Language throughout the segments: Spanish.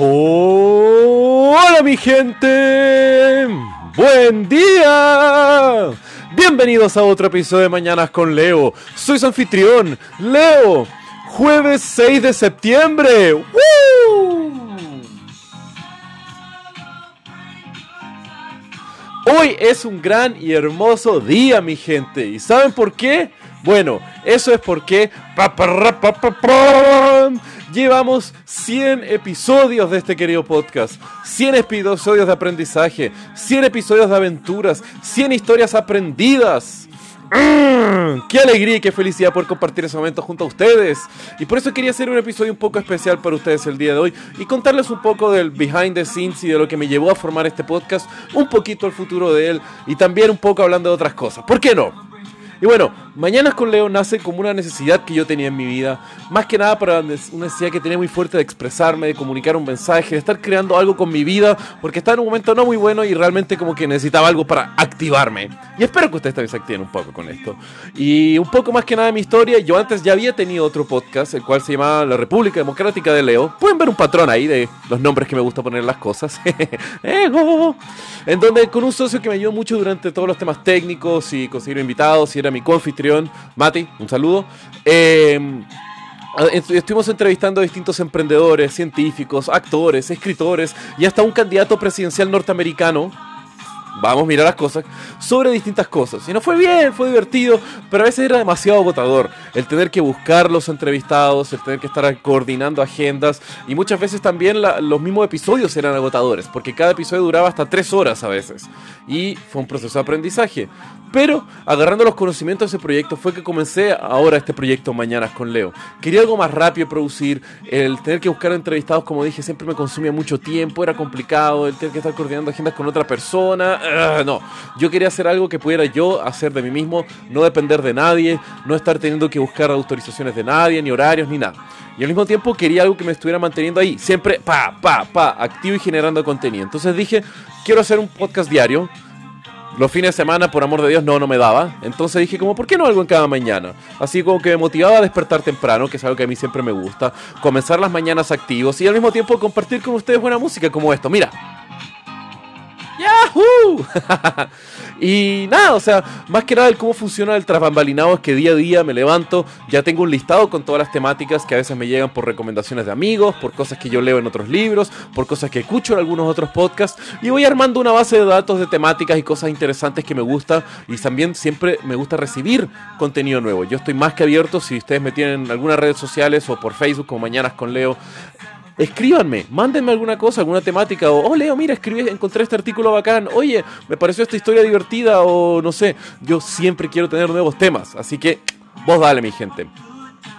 Hola mi gente, buen día. Bienvenidos a otro episodio de Mañanas con Leo. Soy su anfitrión, Leo. Jueves 6 de septiembre. Hoy es un gran y hermoso día, mi gente. ¿Y saben por qué? Bueno, eso es porque llevamos 100 episodios de este querido podcast, 100 episodios de aprendizaje, 100 episodios de aventuras, 100 historias aprendidas. ¡Mmm! ¡Qué alegría y qué felicidad por compartir ese momento junto a ustedes! Y por eso quería hacer un episodio un poco especial para ustedes el día de hoy y contarles un poco del behind the scenes y de lo que me llevó a formar este podcast, un poquito el futuro de él y también un poco hablando de otras cosas. ¿Por qué no? Y bueno, Mañanas con Leo nace como una necesidad que yo tenía en mi vida, más que nada para una necesidad que tenía muy fuerte de expresarme, de comunicar un mensaje, de estar creando algo con mi vida, porque estaba en un momento no muy bueno y realmente como que necesitaba algo para activarme. Y espero que ustedes también se activen un poco con esto. Y un poco más que nada de mi historia, yo antes ya había tenido otro podcast, el cual se llamaba La República Democrática de Leo. Pueden ver un patrón ahí de los nombres que me gusta poner las cosas. en donde con un socio que me ayudó mucho durante todos los temas técnicos y conseguir invitados y era mi confitrión, Mati, un saludo. Em, estuvimos entrevistando a distintos emprendedores, científicos, actores, escritores y hasta un candidato presidencial norteamericano vamos a mirar las cosas, sobre distintas cosas. Y no fue bien, fue divertido, pero a veces era demasiado agotador. El tener que buscar los entrevistados, el tener que estar coordinando agendas, y muchas veces también los mismos episodios eran agotadores, porque cada episodio duraba hasta tres horas a veces. Y fue un proceso de aprendizaje. Pero agarrando los conocimientos de ese proyecto fue que comencé ahora este proyecto Mañanas con Leo. Quería algo más rápido producir, el tener que buscar entrevistados, como dije, siempre me consumía mucho tiempo, era complicado, el tener que estar coordinando agendas con otra persona Ah, no, yo quería hacer algo que pudiera yo hacer de mí mismo, no depender de nadie, no estar teniendo que buscar autorizaciones de nadie, ni horarios, ni nada. Y al mismo tiempo quería algo que me estuviera manteniendo ahí, siempre pa, pa, pa, activo y generando contenido. Entonces dije, quiero hacer un podcast diario. Los fines de semana, por amor de Dios, no, no me daba. Entonces dije, como, ¿por qué no algo en cada mañana? Así como que me motivaba a despertar temprano, que es algo que a mí siempre me gusta. Comenzar las mañanas activos y al mismo tiempo compartir con ustedes buena música como esto. Mira. ¡Yahoo! y nada, o sea, más que nada el cómo funciona el trasbambalinado es que día a día me levanto, ya tengo un listado con todas las temáticas que a veces me llegan por recomendaciones de amigos, por cosas que yo leo en otros libros, por cosas que escucho en algunos otros podcasts, y voy armando una base de datos de temáticas y cosas interesantes que me gusta, y también siempre me gusta recibir contenido nuevo. Yo estoy más que abierto, si ustedes me tienen en algunas redes sociales o por Facebook como Mañanas con Leo, escríbanme, mándenme alguna cosa, alguna temática, o, oh Leo, mira, escribí, encontré este artículo bacán, oye, me pareció esta historia divertida, o no sé, yo siempre quiero tener nuevos temas, así que vos dale, mi gente.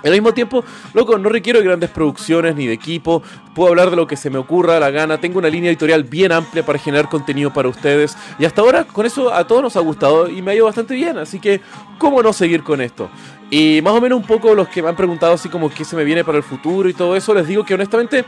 Al mismo tiempo, loco, no requiero grandes producciones ni de equipo, puedo hablar de lo que se me ocurra a la gana, tengo una línea editorial bien amplia para generar contenido para ustedes y hasta ahora con eso a todos nos ha gustado y me ha ido bastante bien, así que ¿cómo no seguir con esto? Y más o menos un poco los que me han preguntado así como qué se me viene para el futuro y todo eso, les digo que honestamente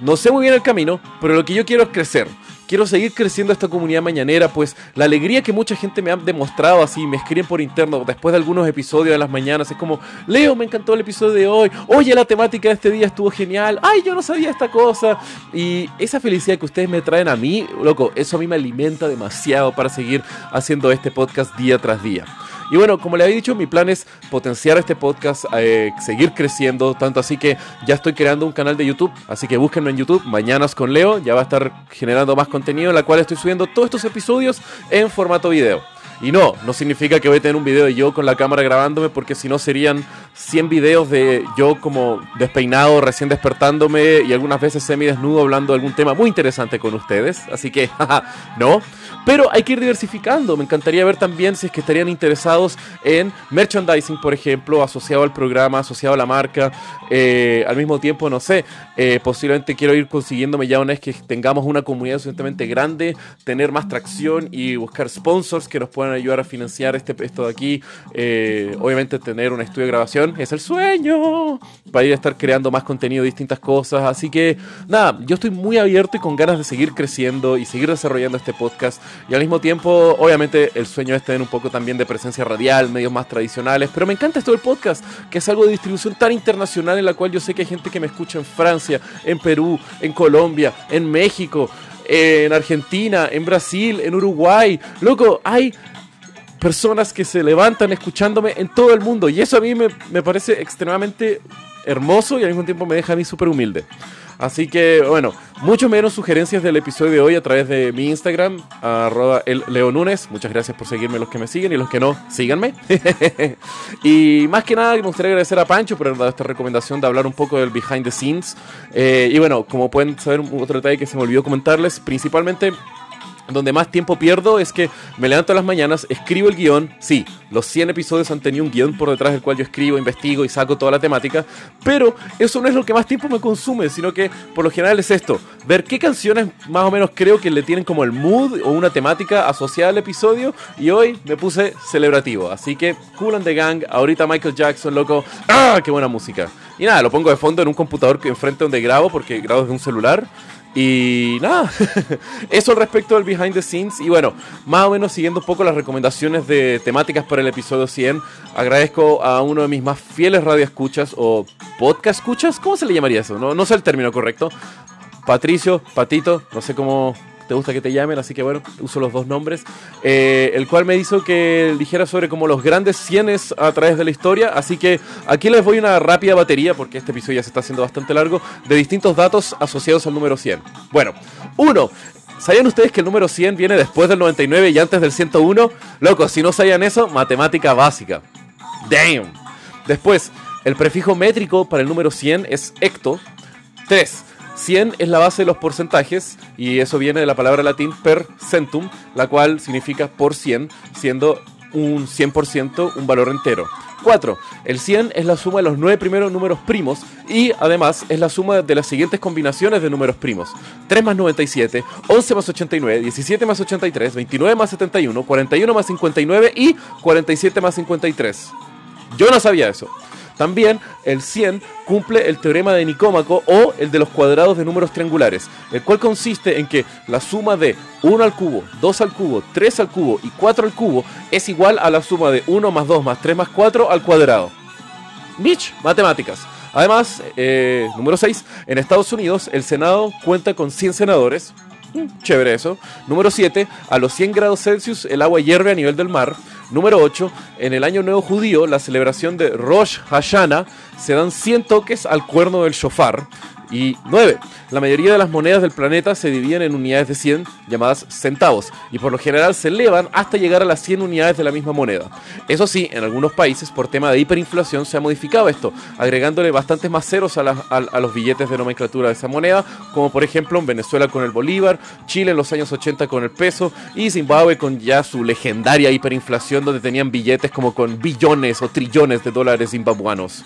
no sé muy bien el camino, pero lo que yo quiero es crecer. Quiero seguir creciendo esta comunidad mañanera, pues la alegría que mucha gente me ha demostrado así, me escriben por interno después de algunos episodios de las mañanas, es como, Leo, me encantó el episodio de hoy, oye, la temática de este día estuvo genial, ay, yo no sabía esta cosa. Y esa felicidad que ustedes me traen a mí, loco, eso a mí me alimenta demasiado para seguir haciendo este podcast día tras día. Y bueno, como le había dicho, mi plan es potenciar este podcast, eh, seguir creciendo, tanto así que ya estoy creando un canal de YouTube, así que búsquenlo en YouTube, Mañanas con Leo, ya va a estar generando más contenido en la cual estoy subiendo todos estos episodios en formato video. Y no, no significa que voy a tener un video de yo con la cámara grabándome, porque si no serían 100 videos de yo como despeinado, recién despertándome y algunas veces semi desnudo hablando de algún tema muy interesante con ustedes. Así que, no. Pero hay que ir diversificando. Me encantaría ver también si es que estarían interesados en merchandising, por ejemplo, asociado al programa, asociado a la marca. Eh, al mismo tiempo, no sé, eh, posiblemente quiero ir consiguiéndome ya una vez que tengamos una comunidad suficientemente grande, tener más tracción y buscar sponsors que nos puedan ayudar a financiar este, esto de aquí. Eh, obviamente tener un estudio de grabación es el sueño para ir a estar creando más contenido, distintas cosas. Así que nada, yo estoy muy abierto y con ganas de seguir creciendo y seguir desarrollando este podcast. Y al mismo tiempo, obviamente, el sueño es tener un poco también de presencia radial, medios más tradicionales. Pero me encanta esto del podcast, que es algo de distribución tan internacional en la cual yo sé que hay gente que me escucha en Francia, en Perú, en Colombia, en México, en Argentina, en Brasil, en Uruguay. Loco, hay personas que se levantan escuchándome en todo el mundo. Y eso a mí me, me parece extremadamente hermoso y al mismo tiempo me deja a mí súper humilde. Así que, bueno, mucho menos sugerencias del episodio de hoy a través de mi Instagram, arroba. Muchas gracias por seguirme los que me siguen y los que no, síganme. y más que nada, me gustaría agradecer a Pancho por haber dado esta recomendación de hablar un poco del behind the scenes. Eh, y bueno, como pueden saber, otro detalle que se me olvidó comentarles, principalmente donde más tiempo pierdo es que me levanto a las mañanas, escribo el guion, sí, los 100 episodios han tenido un guion por detrás del cual yo escribo, investigo y saco toda la temática, pero eso no es lo que más tiempo me consume, sino que por lo general es esto, ver qué canciones más o menos creo que le tienen como el mood o una temática asociada al episodio y hoy me puse celebrativo, así que Cool and the Gang, ahorita Michael Jackson, loco, ¡ah! ¡Qué buena música! Y nada, lo pongo de fondo en un computador que enfrente donde grabo porque grabo desde un celular y nada, eso al respecto del behind the scenes. Y bueno, más o menos siguiendo un poco las recomendaciones de temáticas para el episodio 100, agradezco a uno de mis más fieles radioescuchas o podcast escuchas, ¿cómo se le llamaría eso? No, no sé el término correcto. Patricio, Patito, no sé cómo, te gusta que te llamen, así que bueno, uso los dos nombres, eh, el cual me hizo que dijera sobre como los grandes cienes a través de la historia, así que aquí les voy una rápida batería, porque este episodio ya se está haciendo bastante largo, de distintos datos asociados al número 100. Bueno, uno, ¿Sabían ustedes que el número 100 viene después del 99 y antes del 101? Locos, si no sabían eso, matemática básica. Damn. Después, el prefijo métrico para el número 100 es hecto. 3. 100 es la base de los porcentajes y eso viene de la palabra latín per centum, la cual significa por 100, siendo un 100% un valor entero. 4. El 100 es la suma de los 9 primeros números primos y además es la suma de las siguientes combinaciones de números primos. 3 más 97, 11 más 89, 17 más 83, 29 más 71, 41 más 59 y 47 más 53. Yo no sabía eso. También el 100 cumple el teorema de Nicómaco o el de los cuadrados de números triangulares, el cual consiste en que la suma de 1 al cubo, 2 al cubo, 3 al cubo y 4 al cubo es igual a la suma de 1 más 2 más 3 más 4 al cuadrado. Mitch, matemáticas. Además, eh, número 6, en Estados Unidos el Senado cuenta con 100 senadores. Mm, chévere eso. Número 7, a los 100 grados Celsius el agua hierve a nivel del mar. Número 8. En el año nuevo judío, la celebración de Rosh Hashanah, se dan 100 toques al cuerno del shofar. Y 9. La mayoría de las monedas del planeta se dividen en unidades de 100 llamadas centavos y por lo general se elevan hasta llegar a las 100 unidades de la misma moneda. Eso sí, en algunos países por tema de hiperinflación se ha modificado esto, agregándole bastantes más ceros a, a los billetes de nomenclatura de esa moneda, como por ejemplo en Venezuela con el bolívar, Chile en los años 80 con el peso y Zimbabue con ya su legendaria hiperinflación donde tenían billetes como con billones o trillones de dólares zimbabuanos.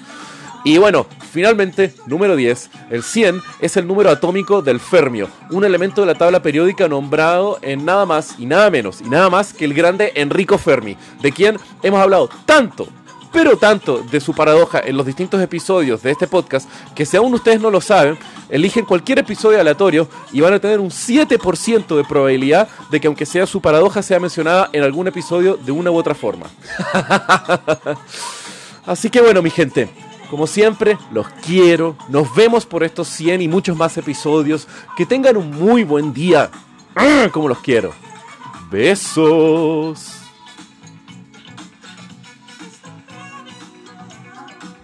Y bueno, finalmente, número 10, el 100 es el número atómico del fermio, un elemento de la tabla periódica nombrado en nada más y nada menos y nada más que el grande Enrico Fermi, de quien hemos hablado tanto, pero tanto de su paradoja en los distintos episodios de este podcast que si aún ustedes no lo saben, eligen cualquier episodio aleatorio y van a tener un 7% de probabilidad de que aunque sea su paradoja sea mencionada en algún episodio de una u otra forma. Así que bueno, mi gente, como siempre, los quiero. Nos vemos por estos 100 y muchos más episodios. Que tengan un muy buen día. Como los quiero. Besos.